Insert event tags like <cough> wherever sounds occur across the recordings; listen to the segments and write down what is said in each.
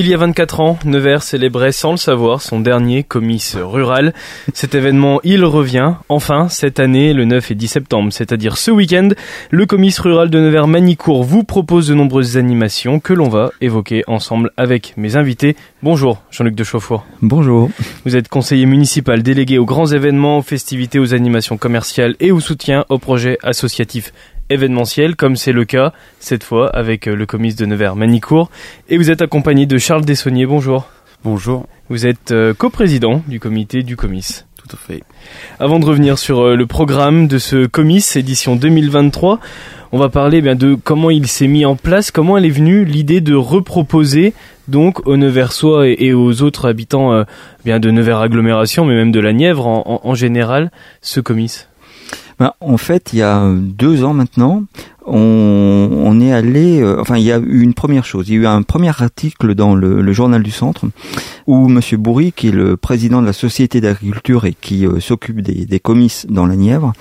Il y a 24 ans, Nevers célébrait sans le savoir son dernier comice rural. Cet événement, il revient enfin cette année, le 9 et 10 septembre, c'est-à-dire ce week-end. Le comice rural de Nevers Manicourt vous propose de nombreuses animations que l'on va évoquer ensemble avec mes invités. Bonjour, Jean-Luc de Chauffour. Bonjour. Vous êtes conseiller municipal délégué aux grands événements, aux festivités, aux animations commerciales et au soutien aux projets associatifs événementiel, comme c'est le cas cette fois avec euh, le comice de Nevers Manicourt. Et vous êtes accompagné de Charles Dessonnier. Bonjour. Bonjour. Vous êtes euh, coprésident du comité du comice. Tout à fait. Avant de revenir sur euh, le programme de ce comice édition 2023, on va parler eh bien de comment il s'est mis en place, comment elle est venue l'idée de reproposer donc aux Neversois et, et aux autres habitants bien de Nevers agglomération, mais même de la Nièvre en, en, en général, ce comice. Ben, en fait, il y a deux ans maintenant, on, on est allé, euh, enfin, il y a eu une première chose. Il y a eu un premier article dans le, le journal du Centre où Monsieur Bourri, qui est le président de la Société d'agriculture et qui euh, s'occupe des, des comices dans la Nièvre,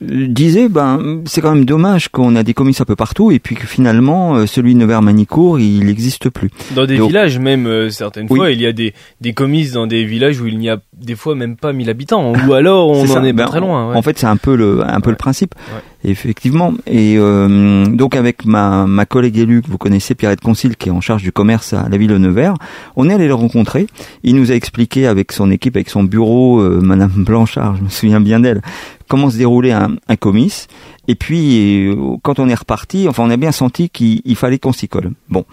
disait ben c'est quand même dommage qu'on a des comices un peu partout et puis que finalement euh, celui de Nevers-Manicourt il n'existe plus. Dans des Donc, villages même euh, certaines oui. fois il y a des des comices dans des villages où il n'y a des fois même pas 1000 habitants ou alors <laughs> on en est ben, très loin. Ouais. En fait c'est un peu le un peu ouais. le principe. Ouais. Effectivement. Et euh, donc avec ma, ma collègue élue que vous connaissez, Pierrette Concile, qui est en charge du commerce à la ville de Nevers, on est allé le rencontrer. Il nous a expliqué avec son équipe, avec son bureau, euh, Madame Blanchard, je me souviens bien d'elle, comment se déroulait un, un comice. Et puis, euh, quand on est reparti, enfin, on a bien senti qu'il fallait qu'on s'y colle. Bon.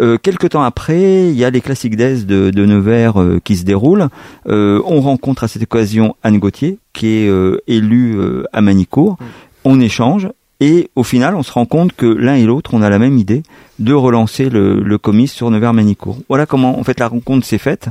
Euh, quelques temps après, il y a les classiques d'Aise de, de Nevers euh, qui se déroulent. Euh, on rencontre à cette occasion Anne Gauthier, qui est euh, élue à Manicourt. On échange et au final, on se rend compte que l'un et l'autre, on a la même idée de relancer le, le comice sur Nevers-Manicourt. Voilà comment, en fait, la rencontre s'est faite.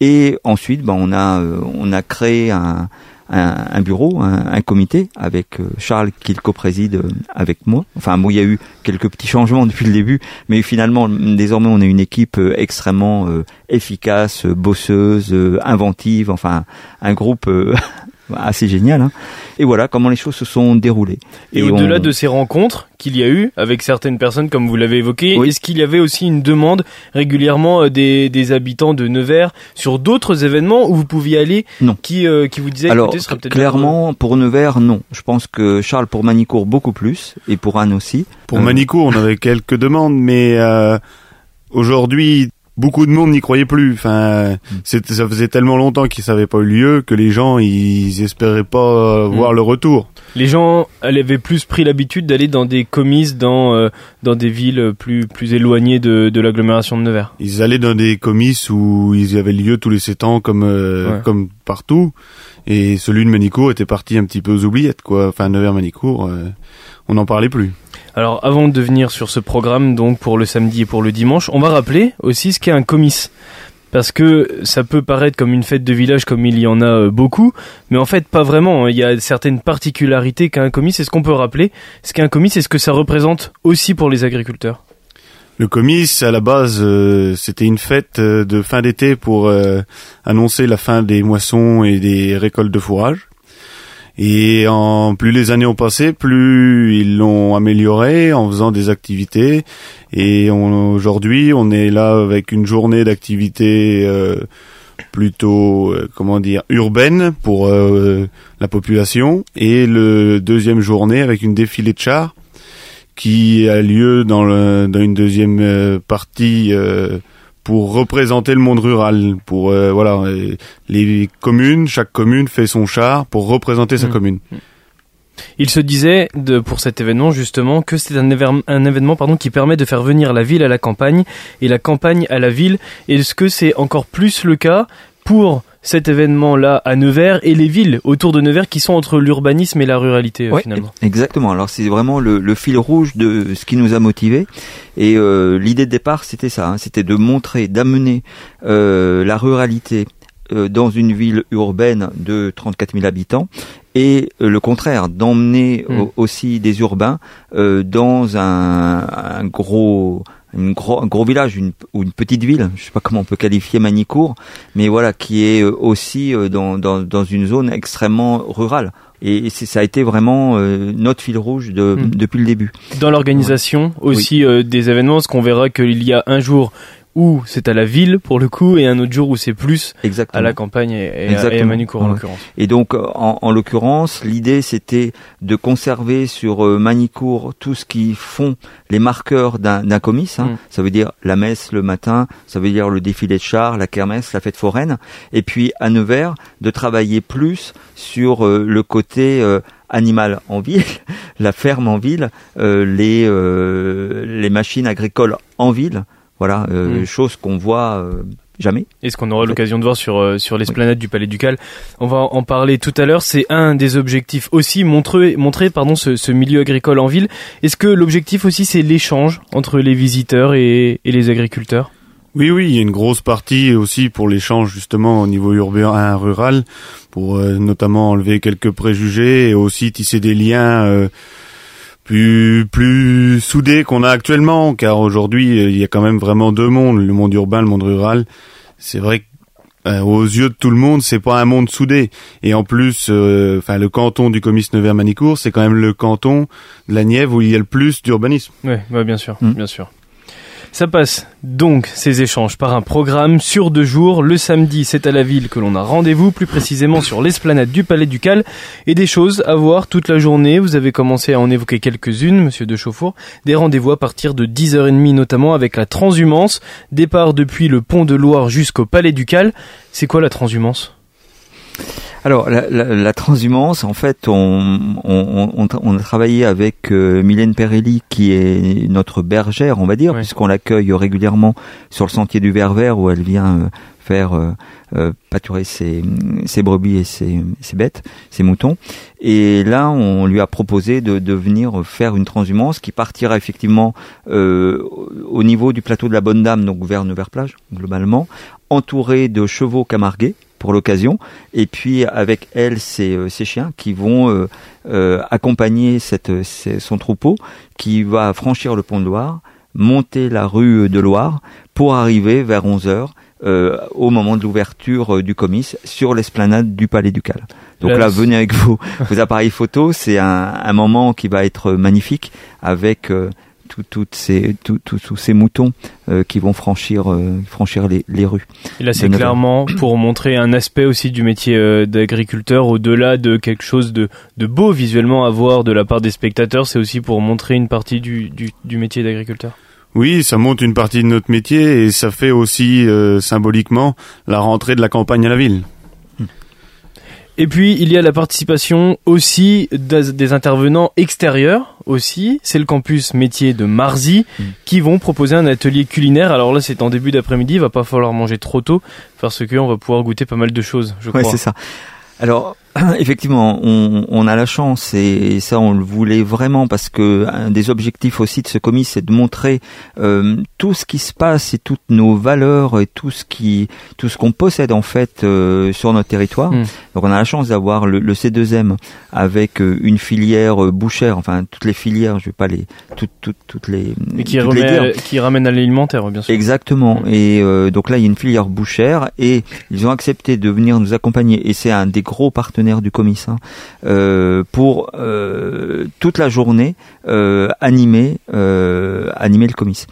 Et ensuite, ben, on a, on a créé un, un, un bureau, un, comité avec Charles qui le co-préside avec moi. Enfin, bon, il y a eu quelques petits changements <laughs> depuis le début, mais finalement, désormais, on a une équipe extrêmement efficace, bosseuse, inventive. Enfin, un groupe <laughs> assez génial. Hein. Et voilà comment les choses se sont déroulées. Et, et au-delà on... de ces rencontres qu'il y a eu avec certaines personnes, comme vous l'avez évoqué, oui. est-ce qu'il y avait aussi une demande régulièrement des, des habitants de Nevers sur d'autres événements où vous pouviez aller Non. Qui, euh, qui vous disaient Alors, clairement, pour Nevers, non. Je pense que Charles, pour Manicourt, beaucoup plus. Et pour Anne aussi. Pour euh... Manicourt, on avait quelques demandes, mais euh, aujourd'hui, beaucoup de monde n'y croyait plus. Enfin, c'était, ça faisait tellement longtemps qu'il savait pas eu lieu que les gens ils espéraient pas mmh. voir le retour. Les gens avaient plus pris l'habitude d'aller dans des comices dans euh, dans des villes plus plus éloignées de, de l'agglomération de Nevers. Ils allaient dans des comices où ils avaient lieu tous les sept ans comme euh, ouais. comme partout. Et celui de Manicourt était parti un petit peu aux oubliettes quoi. Enfin Nevers Manicourt, euh, on n'en parlait plus. Alors avant de venir sur ce programme donc pour le samedi et pour le dimanche, on va rappeler aussi ce qu'est un comice. Parce que ça peut paraître comme une fête de village comme il y en a beaucoup, mais en fait pas vraiment. Il y a certaines particularités qu'a un comice. Est-ce qu'on peut rappeler ce qu'est un comice et ce que ça représente aussi pour les agriculteurs? Le comice, à la base, euh, c'était une fête de fin d'été pour euh, annoncer la fin des moissons et des récoltes de fourrage. Et en plus les années ont passé, plus ils l'ont amélioré en faisant des activités. Et aujourd'hui, on est là avec une journée d'activités euh, plutôt, euh, comment dire, urbaine pour euh, la population. Et le deuxième journée avec une défilée de chars qui a lieu dans, le, dans une deuxième euh, partie pour représenter le monde rural, pour euh, voilà les communes, chaque commune fait son char pour représenter sa mmh. commune. Il se disait de, pour cet événement justement que c'est un, un, événement pardon qui permet de faire venir la ville à la campagne et la campagne à la ville. Est-ce que c'est encore plus le cas pour cet événement-là à Nevers et les villes autour de Nevers qui sont entre l'urbanisme et la ruralité euh, ouais, finalement. Exactement. Alors c'est vraiment le, le, fil rouge de ce qui nous a motivés. Et euh, l'idée de départ, c'était ça, hein, c'était de montrer, d'amener euh, la ruralité euh, dans une ville urbaine de 34 000 habitants et euh, le contraire, d'emmener mmh. aussi des urbains euh, dans un, un gros une gros, un gros village une, ou une petite ville, je sais pas comment on peut qualifier Manicourt, mais voilà, qui est aussi dans, dans, dans une zone extrêmement rurale. Et ça a été vraiment euh, notre fil rouge de, mmh. depuis le début. Dans l'organisation aussi oui. euh, des événements, ce qu'on verra qu'il y a un jour où c'est à la ville pour le coup et un autre jour où c'est plus à la campagne et, à, Manicourt en l'occurrence. Et donc en, en l'occurrence, l'idée c'était de conserver sur euh, Manicourt tout ce qui font les marqueurs d'un comice. Hein. Mm. Ça veut dire la messe le matin, ça veut dire le défilé de chars, la kermesse, la fête foraine. Et puis à Nevers, de travailler plus sur euh, le côté euh, animal en ville, <laughs> la ferme en ville, les, les machines agricoles en ville. Voilà, euh, mm. chose qu'on voit euh, jamais. Et ce qu'on aura l'occasion de voir sur euh, sur l'esplanade du Palais Ducal. On va en parler tout à l'heure. C'est un des objectifs aussi montrer montrer pardon ce, ce milieu agricole en ville. Est-ce que l'objectif aussi c'est l'échange entre les visiteurs et, et les agriculteurs? Oui, oui, il y a une grosse partie aussi pour l'échange justement au niveau urbain, rural, pour notamment enlever quelques préjugés et aussi tisser des liens plus plus soudé qu'on a actuellement, car aujourd'hui il y a quand même vraiment deux mondes, le monde urbain, le monde rural. C'est vrai que euh, aux yeux de tout le monde, c'est pas un monde soudé. Et en plus, euh, enfin le canton du comice Nevers-Manicourt, c'est quand même le canton de la Nièvre où il y a le plus d'urbanisme. Oui, ouais, bien sûr, mm. bien sûr. Ça passe donc ces échanges par un programme sur deux jours. Le samedi, c'est à la ville que l'on a rendez-vous, plus précisément sur l'esplanade du Palais du Cal, et des choses à voir toute la journée. Vous avez commencé à en évoquer quelques-unes, monsieur de Chauffour. Des rendez-vous à partir de 10h30 notamment avec la transhumance. Départ depuis le pont de Loire jusqu'au Palais du Cal. C'est quoi la transhumance? Alors la, la, la, transhumance, en fait, on, on, on, on a travaillé avec euh, Mylène Perelli, qui est notre bergère, on va dire, puisqu'on l'accueille régulièrement sur le sentier du Vert Vert, où elle vient euh, faire euh, pâturer ses, ses, brebis et ses, ses, bêtes, ses moutons. Et là, on lui a proposé de, de venir faire une transhumance qui partira effectivement au niveau du plateau de la Bonne Dame, donc vers Nevers-Plage, globalement, entouré de chevaux camargués pour l'occasion. Et puis avec elle, ces, euh, ces chiens qui vont euh, euh, accompagner cette, son troupeau qui va franchir le pont de Loire, monter la rue de Loire pour arriver vers 11 heures au moment de l'ouverture du comice sur l'esplanade du Palais Ducal. Donc là, venez avec vos, vos appareils photo, c'est un, un, moment qui va être magnifique avec toutes ces, tous ces moutons euh, qui vont franchir, euh, franchir les, les, rues. Et là, c'est clairement pour montrer un aspect aussi du métier euh, d'agriculteur, au-delà de quelque chose de, de, beau visuellement à voir de la part des spectateurs, c'est aussi pour montrer une partie du, du, du métier d'agriculteur. Oui, ça montre une partie de notre métier et ça fait aussi symboliquement la rentrée de la campagne à la ville. Et puis il y a la participation aussi des, intervenants extérieurs aussi. C'est le campus métier de Marzy mm. qui vont proposer un atelier culinaire. Alors là c'est en début d'après-midi, il va pas falloir manger trop tôt parce que on va pouvoir goûter pas mal de choses, je ouais, crois. c'est ça. Alors <clears throat> effectivement, on, on, a la chance et ça on le voulait vraiment parce que un des objectifs aussi de ce commis c'est de montrer euh, tout ce qui se passe et toutes nos valeurs et tout ce qui tout ce qu'on possède en fait euh, sur notre territoire. Hmm. Donc on a la chance d'avoir le, le, C2M avec euh, une filière euh, bouchère, enfin toutes les filières, je vais pas les toutes toutes toutes les et qui, remet, qui ramène à l'alimentaire bien sûr. Exactement. Hmm. Et donc là il y a une filière bouchère et ils ont accepté de venir nous accompagner et c'est un des gros partenaires du comice, hein, euh, pour euh, toute la journée euh, animer, animer le comice.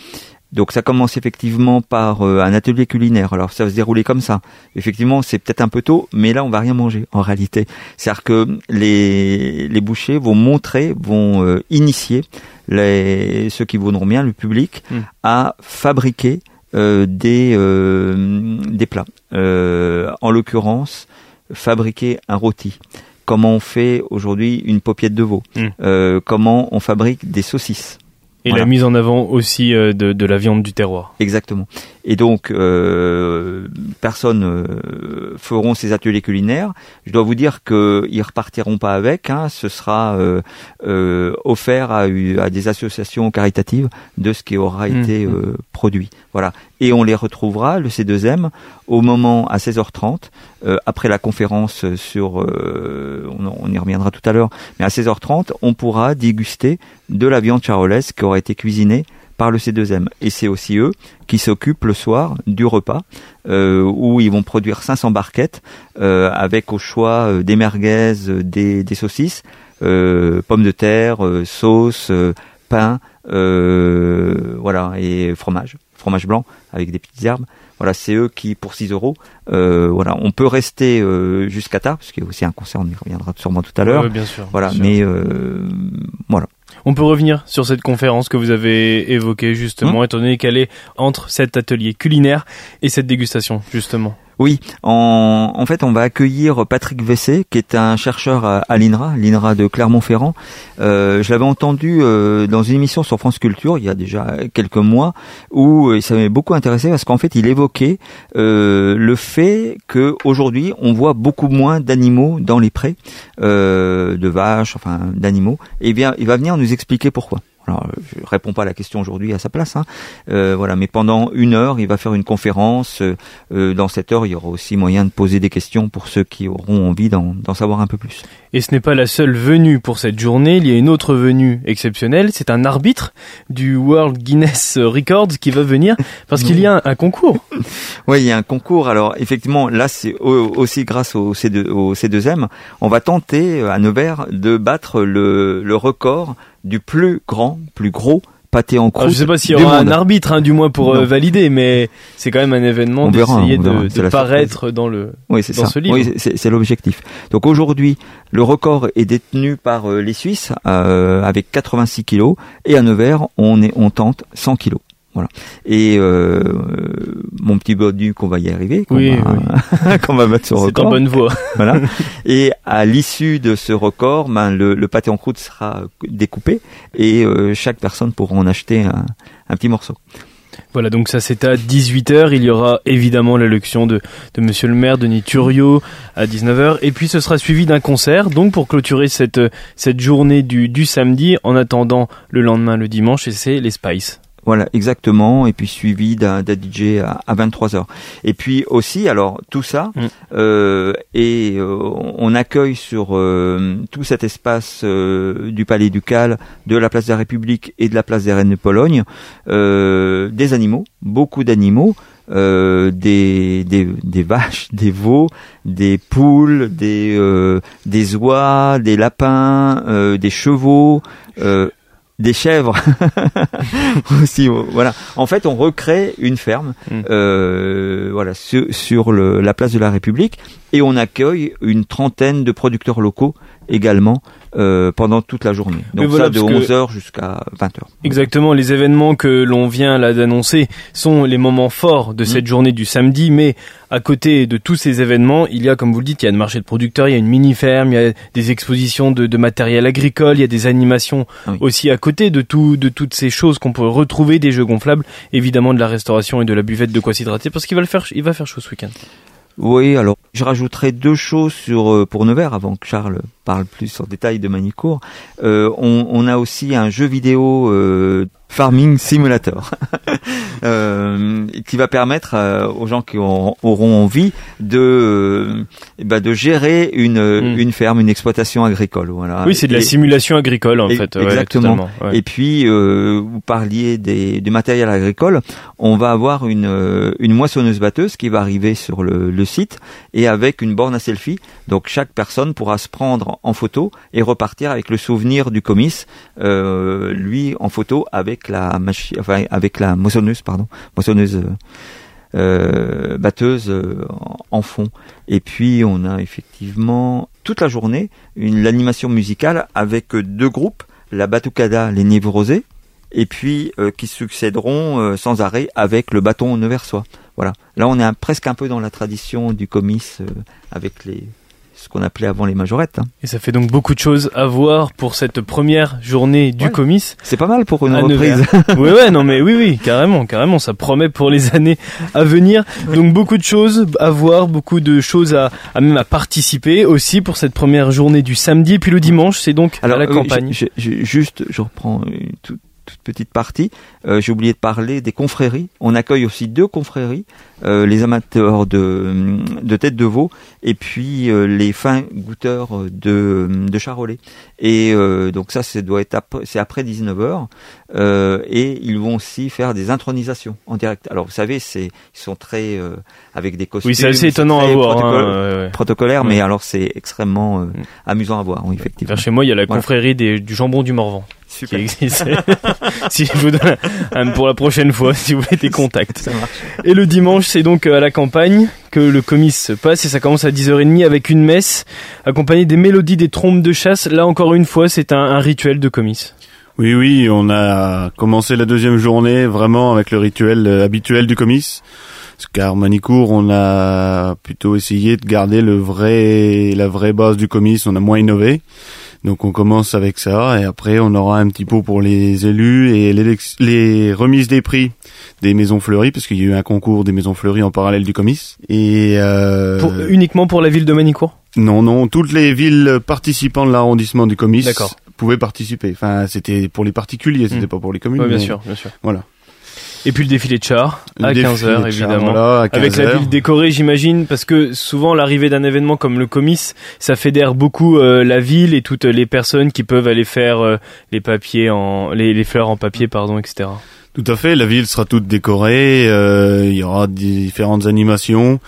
Donc ça commence effectivement par un atelier culinaire. Alors ça va se dérouler comme ça. Effectivement, c'est peut-être un peu tôt, mais là on va rien manger en réalité. C'est-à-dire que les, les bouchers vont montrer, vont initier les, ceux qui voudront bien, le public, hmm. à fabriquer des, des plats. en l'occurrence, fabriquer un rôti Comment on fait aujourd'hui une paupiette de veau hmm. euh, Comment on fabrique des saucisses et la mise en avant aussi euh, de, de, la viande du terroir. Exactement. Et donc, euh, personne feront ces ateliers culinaires. Je dois vous dire qu'ils repartiront pas avec. Hein. Ce sera euh, euh offert à, à, des associations caritatives de ce qui aura mmh. été euh, produit. Voilà. Et on les retrouvera, le C2M, au moment à 16h30, après la conférence sur... On, on, y reviendra tout à l'heure. Mais à 16h30, on pourra déguster de la viande charolaise qui aura été cuisinée par le C2M. Et c'est aussi eux qui s'occupent le soir du repas, euh, où ils vont produire 500 barquettes euh, avec au choix euh, des merguez, des, des saucisses, pommes de terre, sauce, pain, voilà, et fromage fromage blanc avec des petites herbes. Voilà, c'est eux qui, pour 6 euros, euh, voilà, on peut rester euh, jusqu'à tard, parce qu'il y a aussi un concert, on y reviendra sûrement tout à l'heure. Ouais, bien sûr. Voilà, bien sûr. mais euh, voilà. On peut revenir sur cette conférence que vous avez évoquée justement, étant donné qu'elle est entre cet atelier culinaire et cette dégustation justement. Oui, en, en fait, on va accueillir Patrick Vessé, qui est un chercheur à, l'INRA, l'INRA de Clermont-Ferrand. Euh, je l'avais entendu euh, dans une émission sur France Culture il y a déjà quelques mois, où euh, ça m'avait beaucoup intéressé parce qu'en fait, il évoquait euh, le fait que aujourd'hui, on voit beaucoup moins d'animaux dans les prés, euh, de vaches, enfin d'animaux. Et bien, il va venir nous expliquer pourquoi. Alors, je réponds pas à la question aujourd'hui à sa place, hein. Euh, voilà. Mais pendant une heure, il va faire une conférence. Euh, dans cette heure, il y aura aussi moyen de poser des questions pour ceux qui auront envie d'en d'en savoir un peu plus. Et ce n'est pas la seule venue pour cette journée, il y a une autre venue exceptionnelle, c'est un arbitre du World Guinness Records qui va venir parce qu'il y a un, un concours. <laughs> Oui, il y a un concours. Alors effectivement, là, c'est au- aussi grâce au, C2, au C2M, on va tenter euh, à Nevers de battre le, le record du plus grand, plus gros pâté en Alors, croûte je sais pas s'il y aura un arbitre, hein, du moins pour euh, valider, mais c'est quand même un événement d'essayer de, paraître dans le. Oui, c'est dans ça. ce livre. Oui, c'est l'objectif. Donc aujourd'hui, le record est détenu par euh, les Suisses euh, avec 86 kilos et à Nevers, on est on tente 100 kilos. Voilà. Et euh, mon petit bonu qu'on va y arriver, qu'on Oui, va, <laughs> qu'on va battre ce C'est en record. bonne voie. <laughs> voilà. Et à l'issue de ce record, ben, le, le pâté en croûte sera découpé et euh, chaque personne pourra en acheter un, un petit morceau. Voilà, donc ça c'est à 18h. Il y aura évidemment l'élection de, de Monsieur le maire, Denis Thuriot, à 19h. Et puis ce sera suivi d'un concert, donc pour clôturer cette, cette journée du, du samedi, en attendant le lendemain, le dimanche, et c'est les Spice. Voilà, exactement. Et puis suivi d'un DJ à, à 23 heures. Et puis aussi, alors tout ça, Mm. euh, et euh, on accueille sur euh, tout cet espace euh, du Palais Ducal, de la place de la République et de la place des Reines de Pologne, euh, des animaux, beaucoup d'animaux. euh, des, des, des vaches, <laughs> des veaux, des poules, des, euh, des oies, des lapins, euh, des chevaux, euh, des chèvres <laughs> aussi. euh, Voilà. En fait, on recrée une ferme, Mm. euh, voilà, sur, sur le, la place de la République, et on accueille une trentaine de producteurs locaux également euh, pendant toute la journée. Donc voilà, ça de parce que- 11h jusqu'à 20h. Exactement, les événements que l'on vient là d'annoncer sont les moments forts de cette journée du samedi, mais à côté de tous ces événements, il y a, comme vous le dites, il y a un marché de producteurs, il y a une mini-ferme, il y a des expositions de, de matériel agricole, il y a des animations Ah oui. aussi à côté de tout, de toutes ces choses qu'on peut retrouver, des jeux gonflables, évidemment de la restauration et de la buvette de quoi s'hydrater, parce qu'il va le faire, il va faire chaud ce week-end. Oui, alors je rajouterai deux choses sur euh, pour Nevers avant que Charles parle plus en détail de Manicourt. Euh, on, a aussi un jeu vidéo euh, Farming Simulator <laughs> euh, qui va permettre euh, aux gens qui auront, auront envie de euh, ben, de gérer une Mm. une ferme, une exploitation agricole. Voilà. oui, c'est de la simulation agricole en et- fait. exactement. ouais. et puis, euh, vous parliez des, du matériel agricole. On va avoir une, une moissonneuse-batteuse qui va arriver sur le, le site et avec une borne à selfie. Donc, chaque personne pourra se prendre en photo et repartir avec le souvenir du comice, euh, lui en photo avec la machine, avec la moissonneuse, pardon, moissonneuse. euh, euh, batteuse euh, en- fond. Et puis on a effectivement toute la journée une l'animation musicale avec deux groupes, la Batucada, les Névrosés, et puis qui succéderont sans arrêt avec le bâton neversois. Voilà. Là on est presque un peu dans la tradition du comice avec les ce qu'on appelait avant les majorettes. hein. Et ça fait donc beaucoup de choses à voir pour cette première journée du Ouais. comice. C'est pas mal pour une À reprise. <laughs> oui, ouais, non, mais oui, oui, carrément, carrément, ça promet pour les années à venir. Donc beaucoup de choses à voir, beaucoup de choses à, à même à participer aussi pour cette première journée du samedi. Et puis le dimanche, c'est donc à la euh, campagne. je- je- juste, je reprends une toute, petite partie. Euh, J'ai oublié de parler des confréries. On accueille aussi deux confréries, euh, les amateurs de, de tête de veau et puis euh, les fins goûteurs de, de charolais. Et euh, donc ça, c'est doit être après, c'est après 19h. Euh, et ils vont aussi faire des intronisations en direct. Alors vous savez, c'est ils sont très euh, avec des costumes. Oui, c'est assez étonnant à très voir. protocole- hein, ouais, ouais. protocolaire, Ouais. mais alors c'est extrêmement euh, Mm. amusant à voir, oui, effectivement. Vers chez moi, il y a la Voilà. confrérie des- du jambon du Morvan. Qui existe. <laughs> si je vous donne un, pour la prochaine fois, si vous voulez des contacts. Ça marche. Et le dimanche, c'est donc à la campagne que le comice se passe et ça commence à 10h30 avec une messe accompagnée des mélodies des trompes de chasse. Là encore une fois, c'est un, un rituel de comice. Oui, oui, on a commencé la deuxième journée vraiment avec le rituel euh, habituel du comice. Car Manicourt, on a plutôt essayé de garder le vrai, la vraie base du comice. On a moins innové. Donc on commence avec ça et après on aura un petit pot pour les élus et les remises des prix des maisons fleuries parce qu'il y a eu un concours des maisons fleuries en parallèle du comice. Et euh, Pour- uniquement pour la ville de Manicourt? Non, non, toutes les villes participants de l'arrondissement du comice D'accord. pouvaient participer. Enfin, c'était pour les particuliers, c'était Mm. pas pour les communes. Oui, bien mais sûr, bien sûr. Voilà. Et puis le défilé de chars Le à défilé 15h de chars, évidemment. à Avec la 15 ville décorée, j'imagine, parce que souvent l'arrivée d'un événement comme le comice, ça fédère beaucoup euh, la ville et toutes les personnes qui peuvent aller faire euh, les papiers en les, les fleurs en papier, pardon, etc. Tout à fait, la ville sera toute décorée, euh, il y aura différentes animations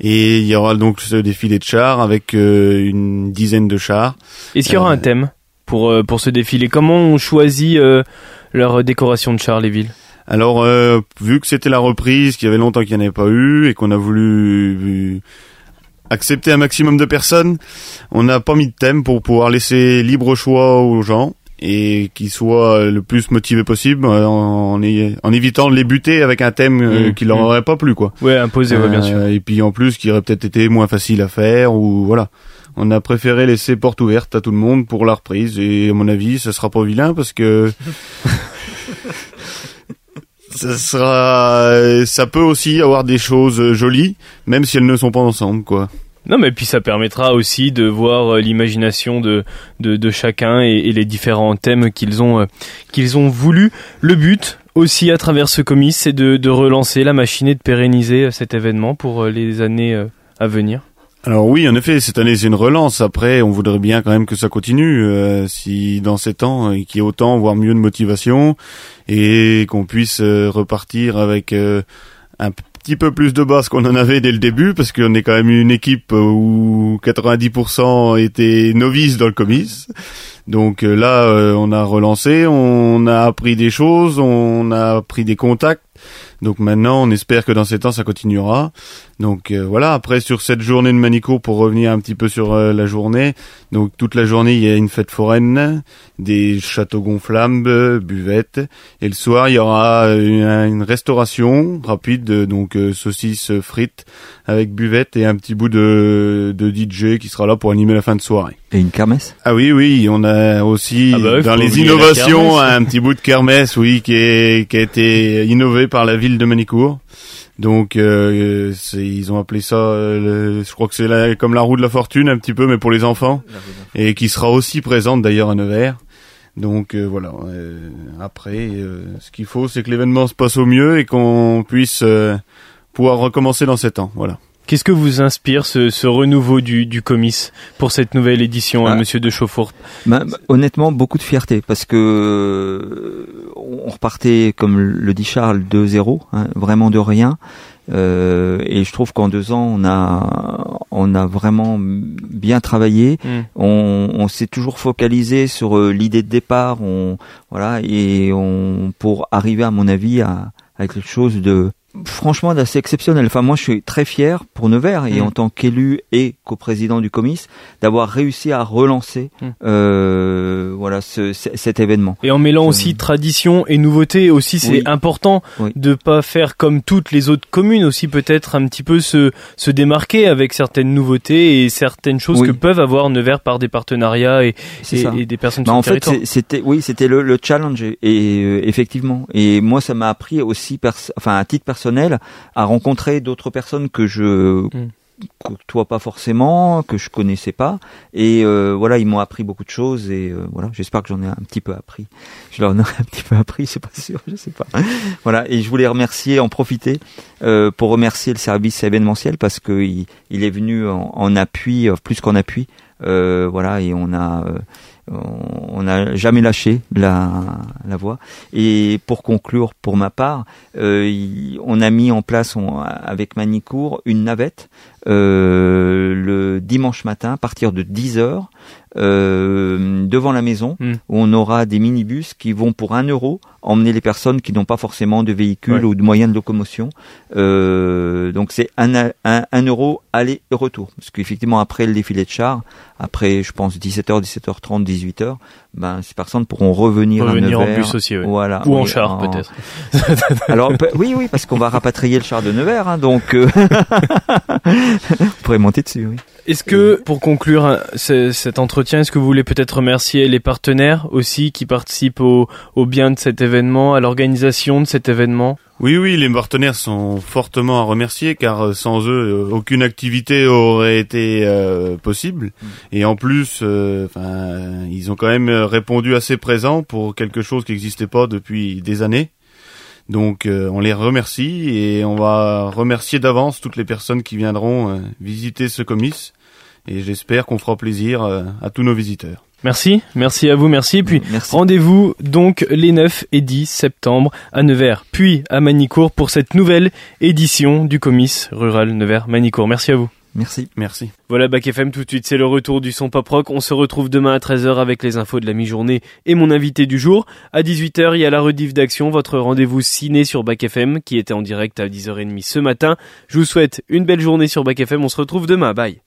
et il y aura donc ce défilé de chars avec une dizaine de chars. Est-ce qu'il y aura un thème pour pour ce défilé? Comment on choisit leur décoration de chars les villes? Alors, euh, vu que c'était la reprise, qu'il y avait longtemps qu'il n'y en avait pas eu et qu'on a voulu euh, accepter un maximum de personnes, on n'a pas mis de thème pour pouvoir laisser libre choix aux gens et qu'ils soient le plus motivés possible euh, en, évitant de les buter avec un thème euh, Mmh, qui leur mmh. aurait pas plu quoi. Ouais, imposé, ouais, bien sûr. Euh, Et puis en plus, qui aurait peut-être été moins facile à faire ou voilà. On a préféré laisser porte ouverte à tout le monde pour la reprise et à mon avis, ça sera pas vilain parce que <laughs> ça sera, ça peut aussi avoir des choses jolies, même si elles ne sont pas ensemble quoi. Non, mais puis ça permettra aussi de voir euh, l'imagination de, de de chacun et, les différents thèmes qu'ils ont euh, qu'ils ont voulu. Le but aussi à travers ce comice, c'est de, de relancer la machine et de pérenniser euh, cet événement pour euh, les années euh, à venir. Alors oui, en effet, cette année c'est une relance. Après, on voudrait bien quand même que ça continue. euh, si dans ces temps, qu'il y ait autant, voire mieux de motivation, et qu'on puisse euh, repartir avec euh, un petit peu plus de base qu'on en avait dès le début, parce qu'on est quand même une équipe où 90% étaient novices dans le comice. Donc là, on a relancé, on a appris des choses, on a pris des contacts. Donc maintenant, on espère que dans ces temps, ça continuera. Donc euh, voilà, après sur cette journée de Manicourt, pour revenir un petit peu sur euh, la journée, donc toute la journée, il y a une fête foraine, des châteaux gonflables, buvettes, et le soir, il y aura euh, une, une restauration rapide, donc euh, saucisses frites avec buvette et un petit bout de, de DJ qui sera là pour animer la fin de soirée. Et une kermesse? Ah oui, oui, on a aussi Ah bah oui, dans les innovations un petit bout de kermesse, oui, qui, est, qui a été innové par la ville de Manicourt. Donc, euh, c'est- ils ont appelé ça, euh, le- je crois que c'est la- comme la roue de la fortune un petit peu, mais pour les enfants, et qui sera aussi présente d'ailleurs à Nevers. Donc euh, voilà. euh, après, euh, ce qu'il faut, c'est que l'événement se passe au mieux et qu'on puisse euh, pouvoir recommencer dans sept ans. Voilà. Qu'est-ce que vous inspire ce, ce renouveau du, du comice pour cette nouvelle édition, hein, Ah. Monsieur de Chauffour Bah, bah, honnêtement, beaucoup de fierté parce que euh, on repartait, comme le dit Charles, de zéro, hein, vraiment de rien. Euh, et je trouve qu'en deux ans, on a, on a vraiment bien travaillé. Hmm. On, on s'est toujours focalisé sur euh, l'idée de départ. On, voilà, et on pour arriver, à mon avis, à, à quelque chose de franchement d'assez exceptionnel. Enfin, moi, je suis très fier pour Nevers et Mm. en tant qu'élu et coprésident du comice d'avoir réussi à relancer Mm. euh, voilà ce, cet événement. Et en mêlant aussi tradition et nouveauté aussi, c'est Oui. important Oui. de pas faire comme toutes les autres communes aussi peut-être un petit peu se se démarquer avec certaines nouveautés et certaines choses Oui. que peuvent avoir Nevers par des partenariats et, et, et des personnes Bah, sur en le fait, c'était oui, c'était le, le challenge et, et, euh, effectivement. Et moi, ça m'a appris aussi, enfin à titre personnel, à rencontrer d'autres personnes que je Mm. côtoie pas forcément, que je connaissais pas. Et euh, voilà, ils m'ont appris beaucoup de choses et euh, voilà, j'espère que j'en ai un petit peu appris. Je leur en ai <laughs> un petit peu appris, c'est pas sûr, je sais pas. voilà, et je voulais remercier, en profiter euh, pour remercier le service événementiel parce que il, il est venu en, en appui, plus qu'en appui. Euh, voilà, et on a euh, on n'a jamais lâché la, la voie. Et pour conclure, pour ma part, euh, on a mis en place on- avec Manicourt une navette euh, le dimanche matin à partir de 10 heures euh, devant la maison Mm. où on aura des minibus qui vont pour un euro emmener les personnes qui n'ont pas forcément de véhicule Ouais. ou de moyens de locomotion. Euh, donc c'est un, un, un euro aller et retour. Parce qu'effectivement après le défilé de chars, après je pense 17h, 17h30, 18h, ben ces personnes pourront revenir, Revenir à en Nevers. bus aussi, ouais. Voilà. Ou en char, peut-être. <laughs> Alors oui, oui, parce qu'on va rapatrier le char de Nevers, hein, donc euh, <laughs> on pourrait monter dessus. Oui. Est-ce que, pour conclure hein, ce- cet entretien, est-ce que vous voulez peut-être remercier les partenaires aussi qui participent au, au bien de cet événement, à l'organisation de cet événement? Oui, oui, les partenaires sont fortement à remercier car euh, sans eux, euh, aucune activité aurait été euh, possible. Et en plus, euh, ils ont quand même répondu assez présent pour quelque chose qui n'existait pas depuis des années. Donc, euh, on les remercie et on va remercier d'avance toutes les personnes qui viendront euh, visiter ce comice. Et j'espère qu'on fera plaisir euh, à tous nos visiteurs. Merci, merci à vous, merci. Et puis, rendez-vous donc les 9 et 10 septembre à Nevers, puis à Manicourt pour cette nouvelle édition du comice rural Nevers-Manicourt. Merci à vous. Merci. Merci. Voilà Bac FM tout de suite, c'est le retour du son pop rock. On se retrouve demain à 13h avec les infos de la mi-journée et mon invité du jour. À 18h, il y a la rediff d'action, votre rendez-vous ciné sur Bac FM qui était en direct à 10h30 ce matin. Je vous souhaite une belle journée sur Bac FM. On se retrouve demain. Bye.